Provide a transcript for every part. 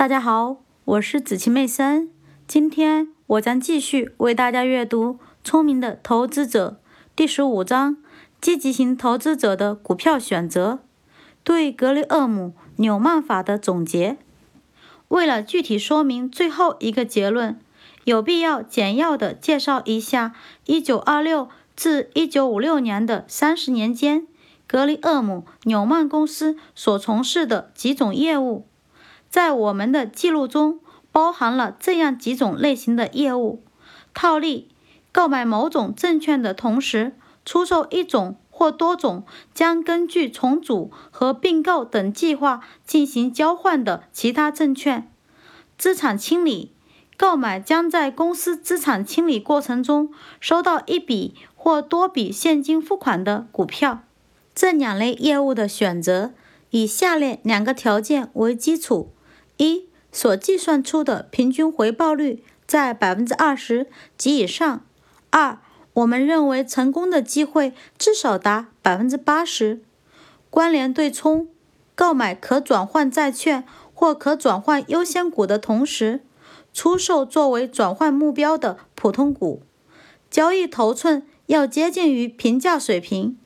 大家好，我是子琪妹森。今天我将继续为大家阅读《聪明的投资者》第十五章：积极型投资者的股票选择。对格雷厄姆·纽曼法的总结。为了具体说明最后一个结论，有必要简要的介绍一下1926至1956年的三十年间，格雷厄姆·纽曼公司所从事的几种业务。在我们的记录中，包含了这样几种类型的业务：套利，购买某种证券的同时出售一种。或多种将根据重组和并购等计划进行交换的其他证券；资产清理，购买将在公司资产清理过程中收到一笔或多笔现金付款的股票。这两类业务的选择以下列两个条件为基础：一、所计算出的平均回报率在百分之二十及以上；二、我们认为成功的机会至少达百分之八十。关联对冲，购买可转换债券或可转换优先股的同时，出售作为转换目标的普通股。交易头寸要接近于平价水平，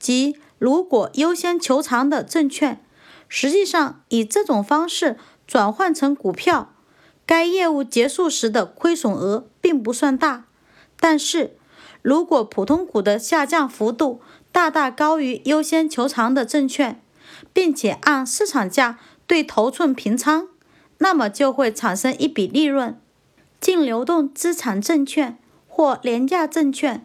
即如果优先求偿的证券，实际上以这种方式转换成股票，该业务结束时的亏损额并不算大，但是。如果普通股的下降幅度大大高于优先求偿的证券，并且按市场价对头寸平仓，那么就会产生一笔利润。净流动资产证券或廉价证券，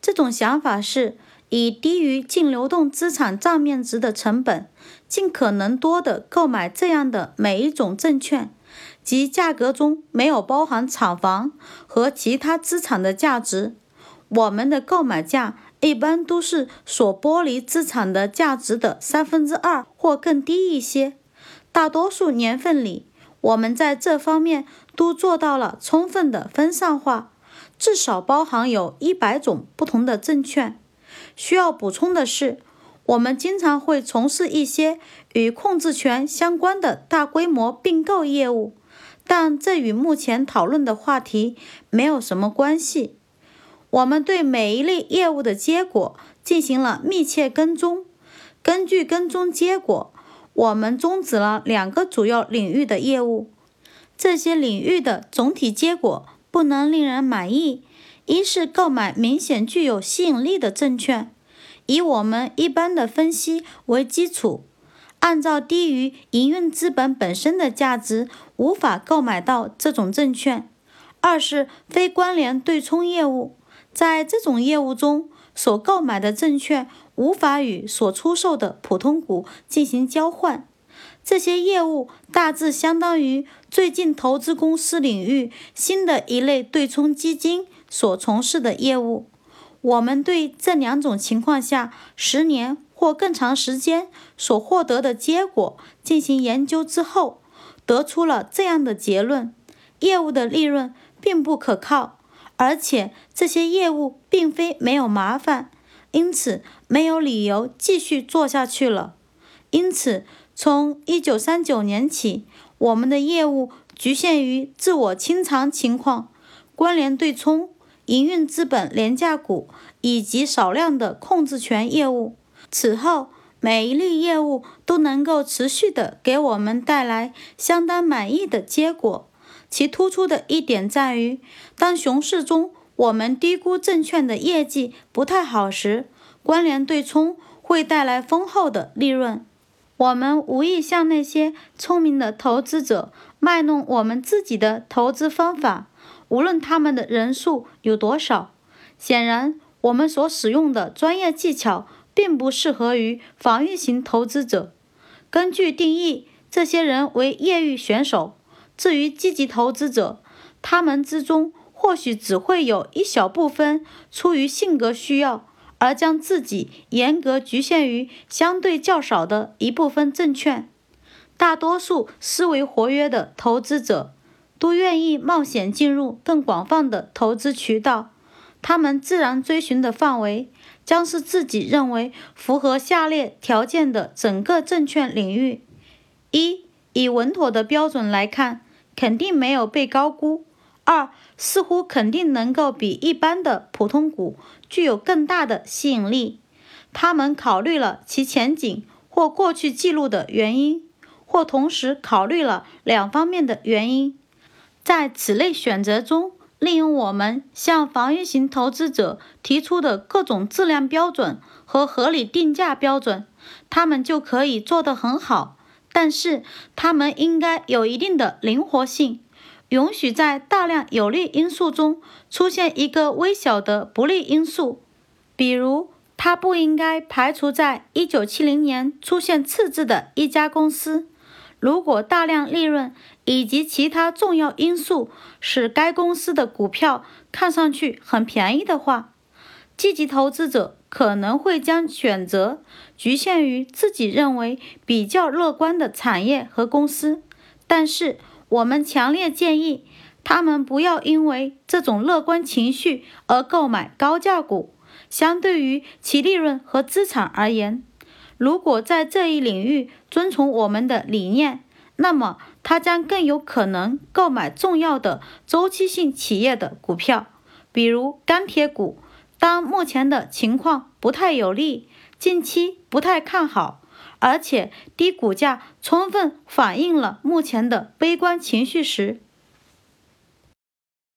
这种想法是以低于净流动资产账面值的成本，尽可能多的购买这样的每一种证券，即价格中没有包含厂房和其他资产的价值。我们的购买价一般都是所剥离资产的价值的三分之二或更低一些。大多数年份里，我们在这方面都做到了充分的分散化，至少包含有一百种不同的证券。需要补充的是，我们经常会从事一些与控制权相关的大规模并购业务，但这与目前讨论的话题没有什么关系。我们对每一类业务的结果进行了密切跟踪。根据跟踪结果，我们终止了两个主要领域的业务。这些领域的总体结果不能令人满意。一是购买明显具有吸引力的证券，以我们一般的分析为基础，按照低于营运资本本身的价值无法购买到这种证券。二是非关联对冲业务。在这种业务中，所购买的证券无法与所出售的普通股进行交换。这些业务大致相当于最近投资公司领域新的一类对冲基金所从事的业务。我们对这两种情况下十年或更长时间所获得的结果进行研究之后，得出了这样的结论：业务的利润并不可靠。而且这些业务并非没有麻烦，因此没有理由继续做下去了。因此，从一九三九年起，我们的业务局限于自我清偿情况、关联对冲、营运资本廉价股以及少量的控制权业务。此后，每一类业务都能够持续的给我们带来相当满意的结果。其突出的一点在于，当熊市中我们低估证券的业绩不太好时，关联对冲会带来丰厚的利润。我们无意向那些聪明的投资者卖弄我们自己的投资方法，无论他们的人数有多少。显然，我们所使用的专业技巧并不适合于防御型投资者。根据定义，这些人为业余选手。至于积极投资者，他们之中或许只会有一小部分出于性格需要而将自己严格局限于相对较少的一部分证券。大多数思维活跃的投资者都愿意冒险进入更广泛的投资渠道。他们自然追寻的范围将是自己认为符合下列条件的整个证券领域：一。以稳妥的标准来看，肯定没有被高估；二，似乎肯定能够比一般的普通股具有更大的吸引力。他们考虑了其前景或过去记录的原因，或同时考虑了两方面的原因。在此类选择中，利用我们向防御型投资者提出的各种质量标准和合理定价标准，他们就可以做得很好。但是，他们应该有一定的灵活性，允许在大量有利因素中出现一个微小的不利因素，比如。它不应该排除在1970年出现赤字的一家公司。如果大量利润以及其他重要因素使该公司的股票看上去很便宜的话，积极投资者可能会将选择局限于自己认为比较乐观的产业和公司。但是，我们强烈建议他们不要因为这种乐观情绪而购买高价股。相对于其利润和资产而言，如果在这一领域遵从我们的理念，那么他将更有可能购买重要的周期性企业的股票，比如钢铁股。当目前的情况不太有利，近期不太看好，而且低股价充分反映了目前的悲观情绪时，